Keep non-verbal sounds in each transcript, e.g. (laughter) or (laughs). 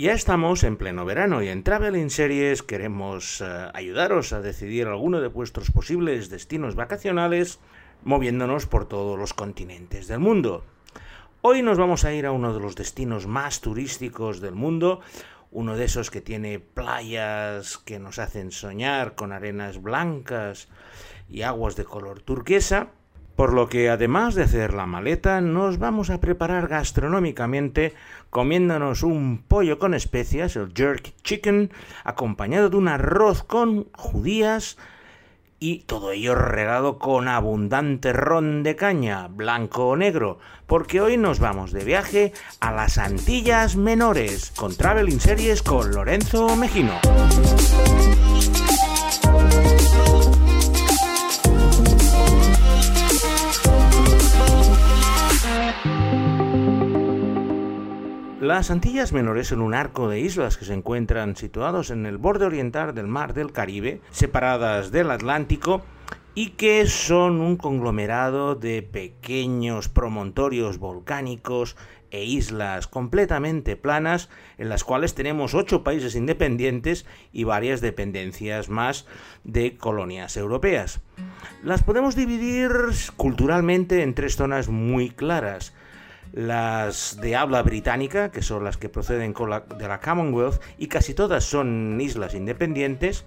Ya estamos en pleno verano y en Travel Series queremos eh, ayudaros a decidir alguno de vuestros posibles destinos vacacionales moviéndonos por todos los continentes del mundo. Hoy nos vamos a ir a uno de los destinos más turísticos del mundo, uno de esos que tiene playas que nos hacen soñar con arenas blancas y aguas de color turquesa, por lo que además de hacer la maleta, nos vamos a preparar gastronómicamente comiéndonos un pollo con especias, el jerk chicken, acompañado de un arroz con judías y todo ello regado con abundante ron de caña, blanco o negro, porque hoy nos vamos de viaje a las Antillas Menores con Traveling Series con Lorenzo Mejino. Las Antillas Menores son un arco de islas que se encuentran situados en el borde oriental del mar del Caribe, separadas del Atlántico, y que son un conglomerado de pequeños promontorios volcánicos e islas completamente planas en las cuales tenemos ocho países independientes y varias dependencias más de colonias europeas. Las podemos dividir culturalmente en tres zonas muy claras las de habla británica, que son las que proceden de la Commonwealth, y casi todas son islas independientes,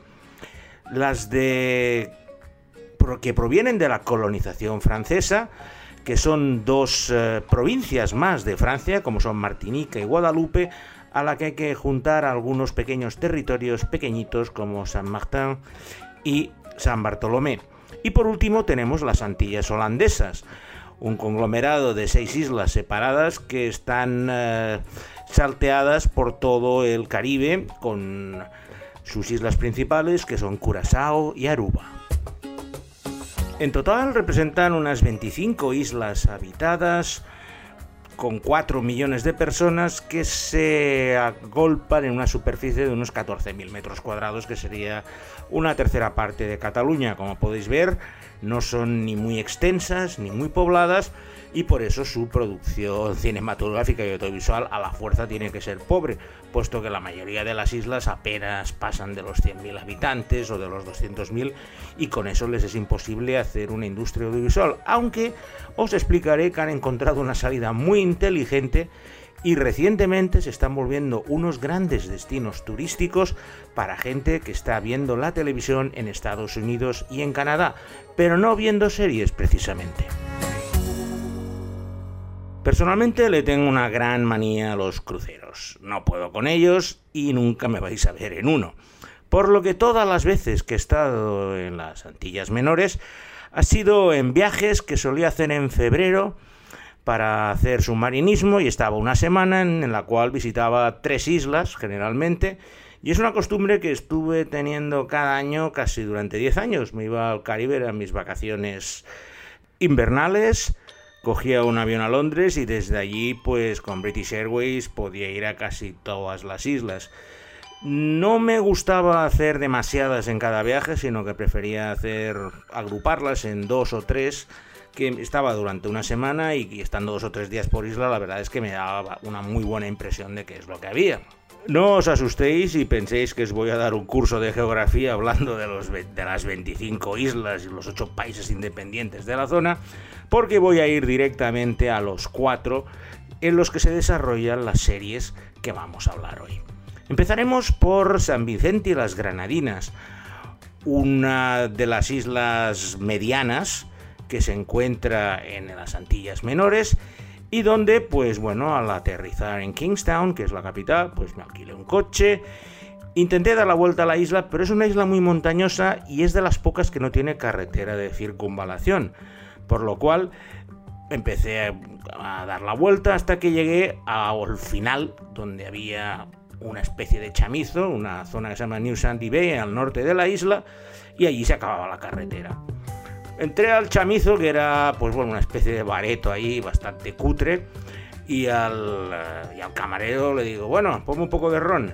las de que provienen de la colonización francesa, que son dos eh, provincias más de Francia, como son Martinica y Guadalupe, a la que hay que juntar algunos pequeños territorios pequeñitos como San Martín y San Bartolomé. Y por último tenemos las Antillas holandesas, un conglomerado de seis islas separadas que están eh, salteadas por todo el Caribe con sus islas principales que son Curazao y Aruba. En total representan unas 25 islas habitadas con 4 millones de personas que se agolpan en una superficie de unos 14.000 metros cuadrados, que sería una tercera parte de Cataluña. Como podéis ver, no son ni muy extensas ni muy pobladas y por eso su producción cinematográfica y audiovisual a la fuerza tiene que ser pobre, puesto que la mayoría de las islas apenas pasan de los 100.000 habitantes o de los 200.000 y con eso les es imposible hacer una industria audiovisual, aunque os explicaré que han encontrado una salida muy inteligente y recientemente se están volviendo unos grandes destinos turísticos para gente que está viendo la televisión en Estados Unidos y en Canadá, pero no viendo series precisamente. Personalmente le tengo una gran manía a los cruceros. No puedo con ellos y nunca me vais a ver en uno. Por lo que todas las veces que he estado en las Antillas Menores ha sido en viajes que solía hacer en febrero para hacer submarinismo y estaba una semana en, la cual visitaba tres islas generalmente y es una costumbre que estuve teniendo cada año casi durante 10 años. Me iba al Caribe a mis vacaciones invernales, cogía un avión a Londres y desde allí pues con British Airways podía ir a casi todas las islas. No me gustaba hacer demasiadas en cada viaje, sino que prefería hacer agruparlas en dos o tres que estaba durante una semana y, estando dos o tres días por isla, la verdad es que me daba una muy buena impresión de qué es lo que había. No os asustéis y penséis que os voy a dar un curso de geografía hablando de, las 25 islas y los 8 países independientes de la zona, porque voy a ir directamente a los cuatro en los que se desarrollan las series que vamos a hablar hoy. Empezaremos por San Vicente y las Granadinas, una de las islas medianas que se encuentra en las Antillas Menores y donde, pues bueno, al aterrizar en Kingstown, que es la capital, pues me alquilé un coche. Intenté dar la vuelta a la isla, pero es una isla muy montañosa y es de las pocas que no tiene carretera de circunvalación. Por lo cual empecé a, dar la vuelta hasta que llegué al final, donde había una especie de chamizo, una zona que se llama New Sandy Bay, al norte de la isla, y allí se acababa la carretera. Entré al chamizo, que era pues bueno, una especie de bareto ahí, bastante cutre, y al, eh, y al camarero le digo, bueno, ponme un poco de ron.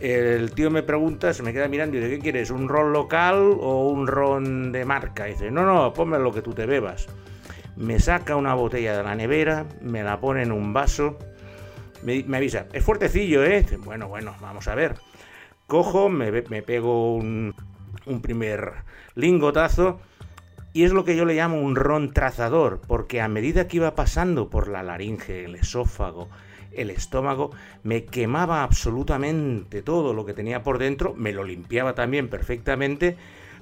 El tío me pregunta, se me queda mirando y dice, ¿qué quieres? ¿Un ron local o un ron de marca? Y dice, no, no, ponme lo que tú te bebas. Me saca una botella de la nevera, me la pone en un vaso, me, avisa, es fuertecillo, ¿eh? Bueno, bueno, vamos a ver. Cojo, me, me pego un, un primer lingotazo y es lo que yo le llamo un ron trazador, porque a medida que iba pasando por la laringe, el esófago, el estómago, me quemaba absolutamente todo lo que tenía por dentro, me lo limpiaba también perfectamente,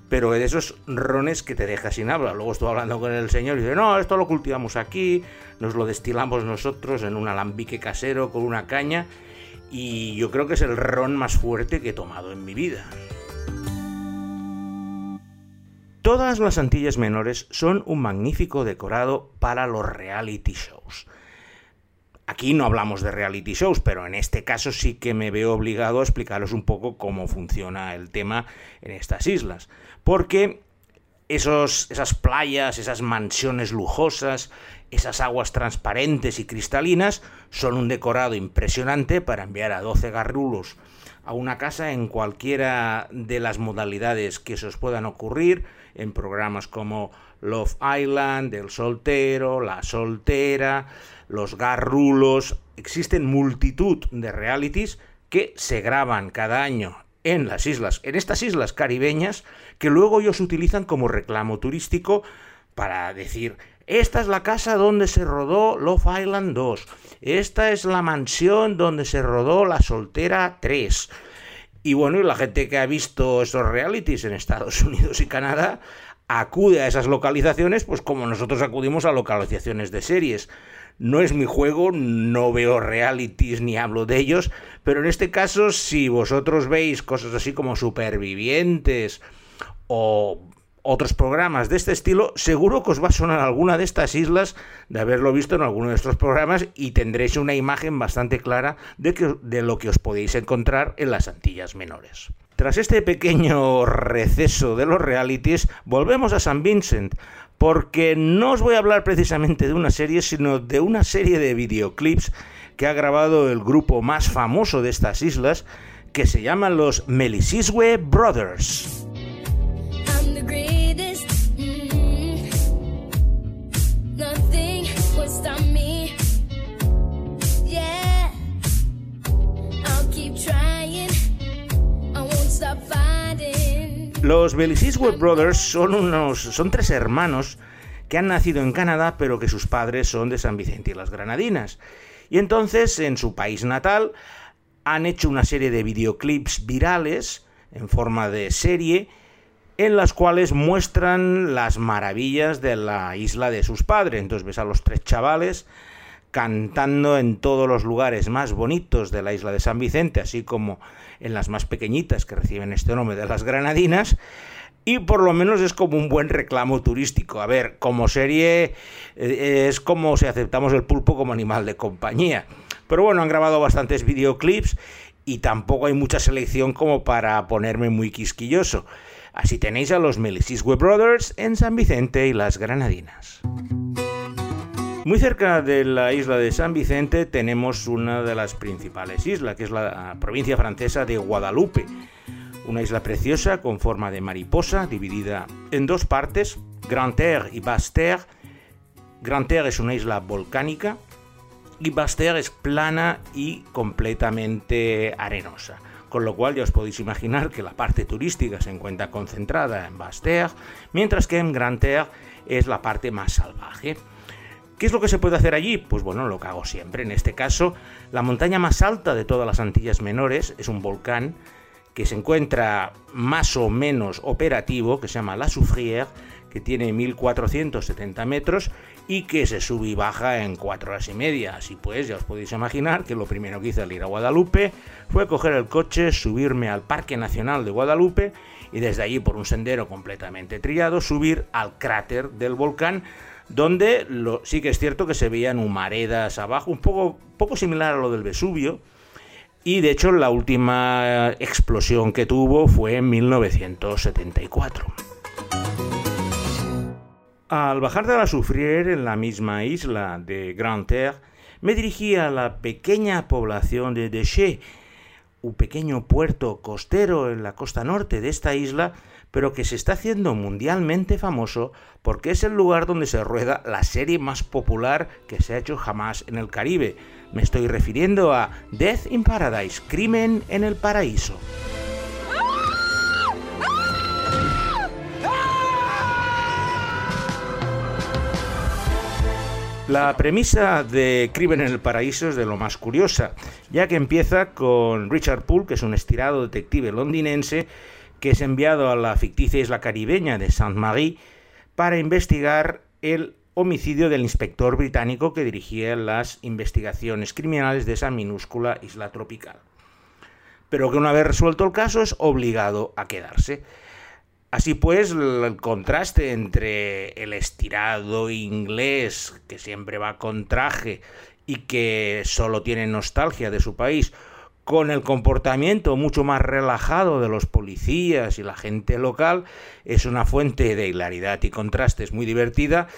pero de esos rones que te deja sin habla. Luego estuve hablando con el señor y dice, no, esto lo cultivamos aquí, nos lo destilamos nosotros en un alambique casero con una caña, y yo creo que es el ron más fuerte que he tomado en mi vida. Todas las Antillas Menores son un magnífico decorado para los reality shows. Aquí no hablamos de reality shows, pero en este caso sí que me veo obligado a explicaros un poco cómo funciona el tema en estas islas. Porque esos, esas playas, esas mansiones lujosas, esas aguas transparentes y cristalinas son un decorado impresionante para enviar a 12 garrulos a una casa en cualquiera de las modalidades que se os puedan ocurrir, en programas como Love Island, El Soltero, La Soltera, Los Garrulos. Existen multitud de realities que se graban cada año en las islas, en estas islas caribeñas, que luego ellos utilizan como reclamo turístico para decir, esta es la casa donde se rodó Love Island 2, esta es la mansión donde se rodó La Soltera 3. Y bueno, la gente que ha visto esos realities en Estados Unidos y Canadá acude a esas localizaciones, pues como nosotros acudimos a localizaciones de series. No es mi juego, no veo realities ni hablo de ellos, pero en este caso, si vosotros veis cosas así como supervivientes o otros programas de este estilo, seguro que os va a sonar alguna de estas islas de haberlo visto en alguno de estos programas y tendréis una imagen bastante clara de, lo que os podéis encontrar en las Antillas Menores. Tras este pequeño receso de los realities, volvemos a San Vincent, porque no os voy a hablar precisamente de una serie, sino de una serie de videoclips que ha grabado el grupo más famoso de estas islas, que se llaman los Melisiswe Brothers. Los Belisiswood Brothers son, unos, son tres hermanos que han nacido en Canadá, pero que sus padres son de San Vicente y las Granadinas. Y entonces, en su país natal, han hecho una serie de videoclips virales en forma de serie en las cuales muestran las maravillas de la isla de sus padres. Entonces ves a los tres chavales cantando en todos los lugares más bonitos de la isla de San Vicente, así como en las más pequeñitas que reciben este nombre de las Granadinas, y por lo menos es como un buen reclamo turístico. A ver, como serie eh, es como si aceptamos el pulpo como animal de compañía. Pero bueno, han grabado bastantes videoclips y tampoco hay mucha selección como para ponerme muy quisquilloso. Así tenéis a los Melisiswe Brothers en San Vicente y las Granadinas. Muy cerca de la isla de San Vicente tenemos una de las principales islas, que es la provincia francesa de Guadalupe. Una isla preciosa con forma de mariposa, dividida en dos partes, Grand Terre y Basse Terre. Grand Terre es una isla volcánica y Basse Terre es plana y completamente arenosa. Con lo cual ya os podéis imaginar que la parte turística se encuentra concentrada en Basse Terre, mientras que en Grand Terre es la parte más salvaje. ¿Qué es lo que se puede hacer allí? Pues bueno, lo que hago siempre. En este caso, la montaña más alta de todas las Antillas Menores es un volcán que se encuentra más o menos operativo, que se llama La Soufrière, que tiene 1470 metros y que se sube y baja en 4 horas y media. Así pues, ya os podéis imaginar que lo primero que hice al ir a Guadalupe fue coger el coche, subirme al Parque Nacional de Guadalupe y desde allí por un sendero completamente trillado subir al cráter del volcán donde sí que es cierto que se veían humaredas abajo, un poco, similar a lo del Vesubio, y de hecho la última explosión que tuvo fue en 1974. Al bajar de la Soufrière en la misma isla de Grande Terre, me dirigí a la pequeña población de Deschet, un pequeño puerto costero en la costa norte de esta isla, pero que se está haciendo mundialmente famoso porque es el lugar donde se rueda la serie más popular que se ha hecho jamás en el Caribe, Me estoy refiriendo a Death in Paradise, Crimen en el Paraíso. La premisa de Crimen en el Paraíso es de lo más curiosa, ya que empieza con Richard Poole, que es un estirado detective londinense, que es enviado a la ficticia isla caribeña de Saint-Marie para investigar el homicidio del inspector británico que dirigía las investigaciones criminales de esa minúscula isla tropical. Pero que una vez resuelto el caso es obligado a quedarse. Así pues, el contraste entre el estirado inglés, que siempre va con traje y que solo tiene nostalgia de su país, con el comportamiento mucho más relajado de los policías y la gente local, es una fuente de hilaridad y contrastes muy divertida,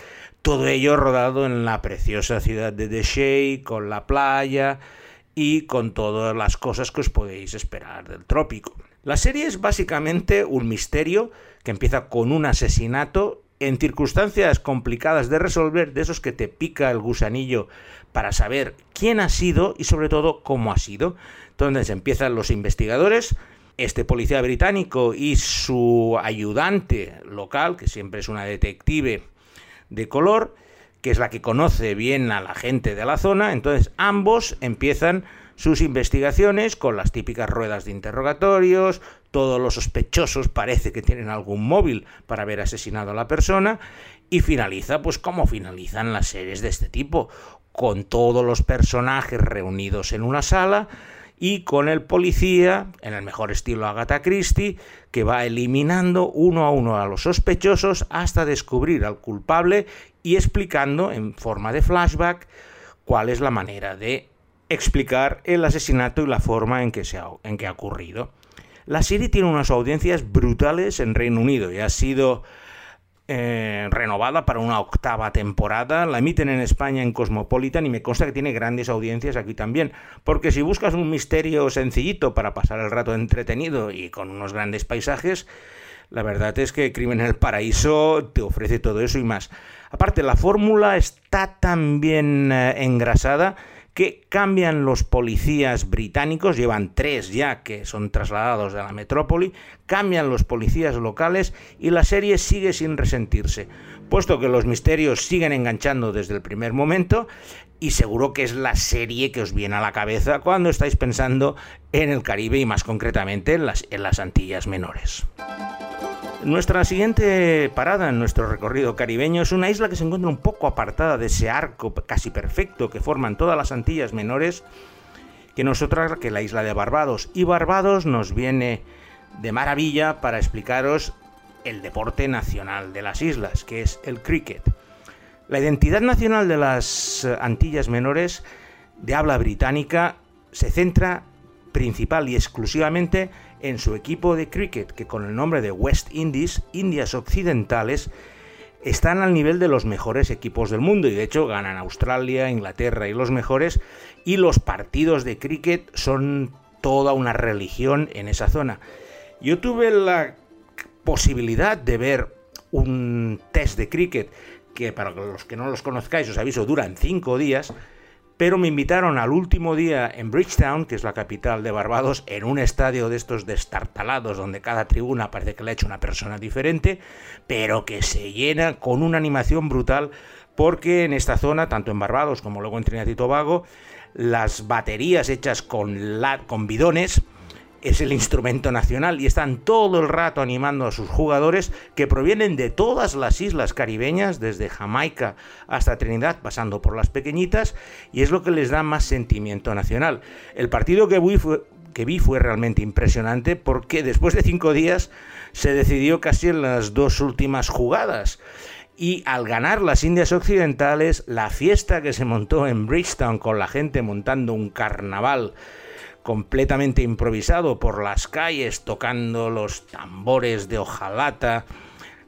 todo ello rodado en la preciosa ciudad de Deshey, con la playa y con todas las cosas que os podéis esperar del trópico. La serie es básicamente un misterio que empieza con un asesinato en circunstancias complicadas de resolver, de esos que te pica el gusanillo para saber quién ha sido y sobre todo cómo ha sido. Entonces empiezan los investigadores, este policía británico y su ayudante local, que siempre es una detective de color, que es la que conoce bien a la gente de la zona, entonces ambos empiezan sus investigaciones con las típicas ruedas de interrogatorios, todos los sospechosos parece que tienen algún móvil para haber asesinado a la persona y finaliza pues como finalizan las series de este tipo, con todos los personajes reunidos en una sala y con el policía, en el mejor estilo Agatha Christie, que va eliminando uno a uno a los sospechosos hasta descubrir al culpable y explicando en forma de flashback cuál es la manera de explicar el asesinato y la forma en que, se ha, en que ha ocurrido. La serie tiene unas audiencias brutales en Reino Unido y ha sido eh, renovada para una octava temporada. La emiten en España en Cosmopolitan y me consta que tiene grandes audiencias aquí también. Porque si buscas un misterio sencillito para pasar el rato entretenido y con unos grandes paisajes, la verdad es que Crimen en el Paraíso te ofrece todo eso y más. Aparte, la fórmula está tan bien eh, engrasada que cambian los policías británicos, llevan tres ya que son trasladados de la metrópoli, cambian los policías locales y la serie sigue sin resentirse, puesto que los misterios siguen enganchando desde el primer momento y seguro que es la serie que os viene a la cabeza cuando estáis pensando en el Caribe y más concretamente en las Antillas Menores. Nuestra siguiente parada en nuestro recorrido caribeño es una isla que se encuentra un poco apartada de ese arco casi perfecto que forman todas las Antillas menores, que no es otra que la isla de Barbados. Y Barbados nos viene de maravilla para explicaros el deporte nacional de las islas, que es el cricket. La identidad nacional de las Antillas menores de habla británica se centra principal y exclusivamente en su equipo de cricket, que con el nombre de West Indies, Indias Occidentales, están al nivel de los mejores equipos del mundo y de hecho ganan Australia, Inglaterra y los mejores y los partidos de cricket son toda una religión en esa zona. Yo tuve la posibilidad de ver un test de cricket que para los que no los conozcáis os aviso duran cinco días pero me invitaron al último día en Bridgetown, que es la capital de Barbados, en un estadio de estos destartalados, donde cada tribuna parece que le ha hecho una persona diferente, pero que se llena con una animación brutal, porque en esta zona, tanto en Barbados como luego en Trinidad y Tobago, las baterías hechas con, con bidones, es el instrumento nacional y están todo el rato animando a sus jugadores que provienen de todas las islas caribeñas, desde Jamaica hasta Trinidad, pasando por las pequeñitas, y es lo que les da más sentimiento nacional. El partido que vi fue, realmente impresionante porque después de cinco días se decidió casi en las dos últimas jugadas. Y al ganar las Indias Occidentales, la fiesta que se montó en Bridgetown con la gente montando un carnaval completamente improvisado por las calles, tocando los tambores de hojalata,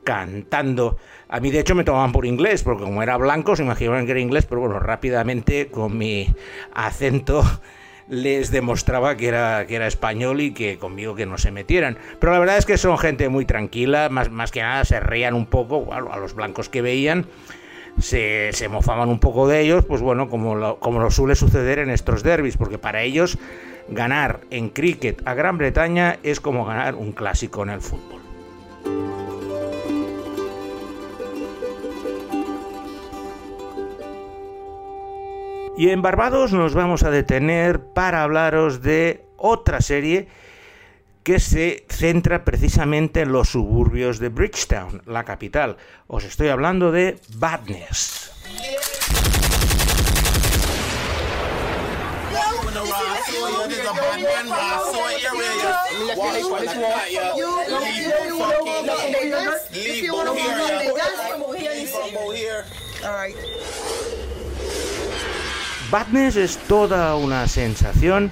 cantando. A mí de hecho me tomaban por inglés, porque como era blanco se imaginaban que era inglés, pero bueno, rápidamente con mi acento (laughs) les demostraba que era, que era español y que conmigo que no se metieran. Pero la verdad es que son gente muy tranquila, más, más que nada se reían un poco a los blancos que veían se, se, mofaban un poco de ellos, pues bueno, como lo, como lo suele suceder en estos derbis, porque para ellos ganar en cricket a Gran Bretaña es como ganar un clásico en el fútbol. Y en Barbados nos vamos a detener para hablaros de otra serie que se centra precisamente en los suburbios de Bridgetown, la capital. Os estoy hablando de Badness. Badness es toda una sensación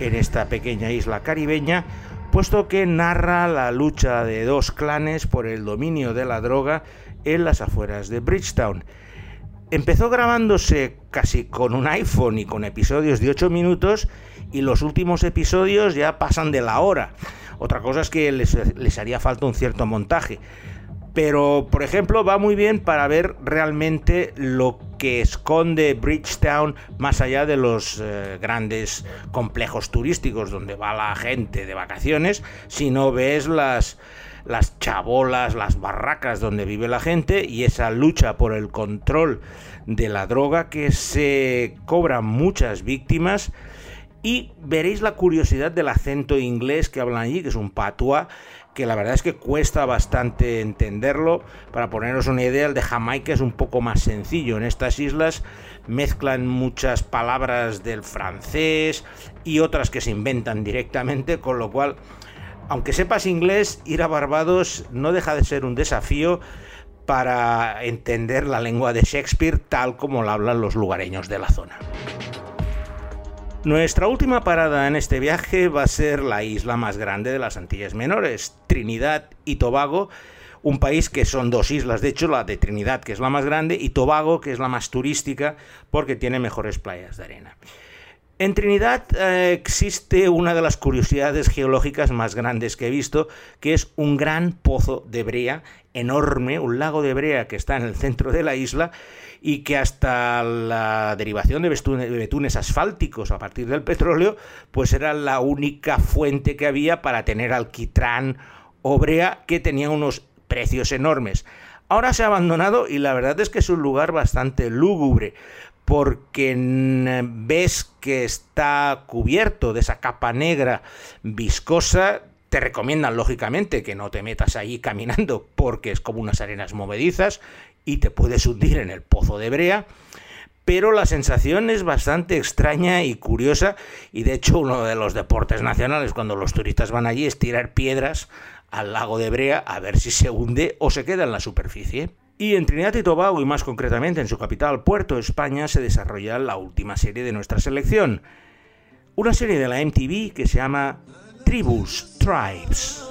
en esta pequeña isla caribeña, puesto que narra la lucha de dos clanes por el dominio de la droga en las afueras de Bridgetown. Empezó grabándose casi con un iPhone y con episodios de 8 minutos y los últimos episodios ya pasan de la hora. Otra cosa es que les, les haría falta un cierto montaje pero por ejemplo va muy bien para ver realmente lo que esconde Bridgetown más allá de los eh, grandes complejos turísticos donde va la gente de vacaciones, si no ves las las chabolas, las barracas donde vive la gente y esa lucha por el control de la droga que se cobran muchas víctimas y veréis la curiosidad del acento inglés que hablan allí, que es un patois que la verdad es que cuesta bastante entenderlo. Para poneros una idea, el de Jamaica es un poco más sencillo. En estas islas mezclan muchas palabras del francés y otras que se inventan directamente, con lo cual, aunque sepas inglés, ir a Barbados no deja de ser un desafío para entender la lengua de Shakespeare tal como la hablan los lugareños de la zona. Nuestra última parada en este viaje va a ser la isla más grande de las Antillas Menores, Trinidad y Tobago, un país que son dos islas, de hecho la de Trinidad que es la más grande y Tobago que es la más turística porque tiene mejores playas de arena. En Trinidad eh, existe una de las curiosidades geológicas más grandes que he visto, que es un gran pozo de brea enorme, un lago de brea que está en el centro de la isla y que hasta la derivación de betunes asfálticos a partir del petróleo, pues era la única fuente que había para tener alquitrán o brea que tenía unos precios enormes. Ahora se ha abandonado y la verdad es que es un lugar bastante lúgubre porque ves que está cubierto de esa capa negra viscosa te recomiendan, lógicamente, que no te metas ahí (laughs) caminando porque es como unas arenas movedizas y te puedes hundir en el pozo de brea. Pero la sensación es bastante extraña y curiosa y de hecho uno de los deportes nacionales cuando los turistas van allí es tirar piedras al lago de Brea a ver si se hunde o se queda en la superficie. Y en Trinidad y Tobago, y más concretamente en su capital, Puerto España, se desarrolla la última serie de nuestra selección. Una serie de la MTV que se llama Tribus, Tribes.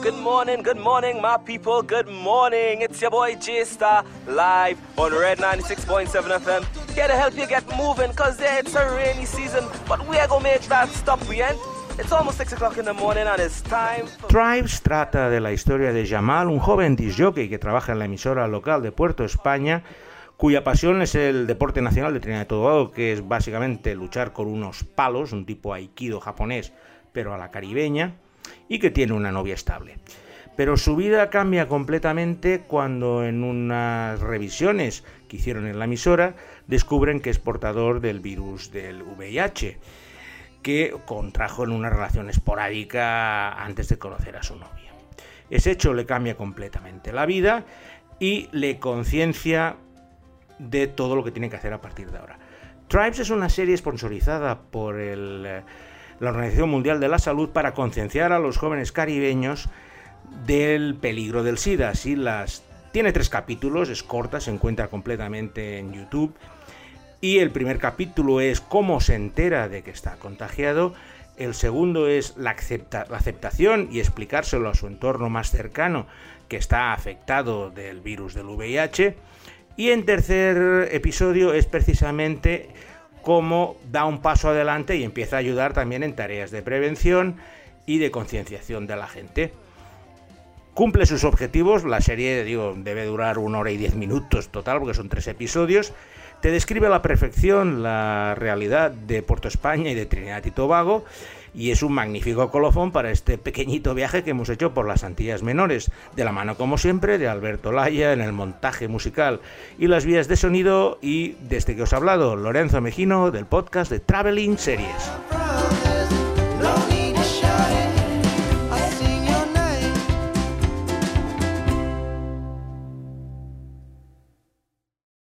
Good morning, good morning, my people. Good morning. It's your boy J Star live on Red 96.7 FM. Here to help you get moving, cause it's a rainy season, but we are gonna make that stop, we ain't. It's almost 6 o'clock in the morning and it's time. For... Tribes trata de la historia de Jamal, un joven disjockey que trabaja en la emisora local de Puerto España cuya pasión es el deporte nacional de Trinidad y Tobago, que es básicamente luchar con unos palos, un tipo aikido japonés, pero a la caribeña y que tiene una novia estable. Pero su vida cambia completamente cuando en unas revisiones que hicieron en la emisora descubren que es portador del virus del VIH, que contrajo en una relación esporádica antes de conocer a su novia. Ese hecho le cambia completamente la vida y le conciencia de todo lo que tiene que hacer a partir de ahora. Tribes es una serie sponsorizada por el la Organización Mundial de la Salud para concienciar a los jóvenes caribeños del peligro del SIDA. Así las tiene tres capítulos, es corta, se encuentra completamente en YouTube. Y el primer capítulo es cómo se entera de que está contagiado. El segundo es la, aceptación y explicárselo a su entorno más cercano que está afectado del virus del VIH. Y en tercer episodio es precisamente cómo da un paso adelante y empieza a ayudar también en tareas de prevención y de concienciación de la gente. Cumple sus objetivos, la serie digo, debe durar una hora y diez minutos total, porque son tres episodios. Te describe a la perfección la realidad de Puerto España y de Trinidad y Tobago y es un magnífico colofón para este pequeñito viaje que hemos hecho por las Antillas Menores, de la mano como siempre de Alberto Laya en el montaje musical y las vías de sonido y desde que os he hablado Lorenzo Mejino del podcast de Traveling Series.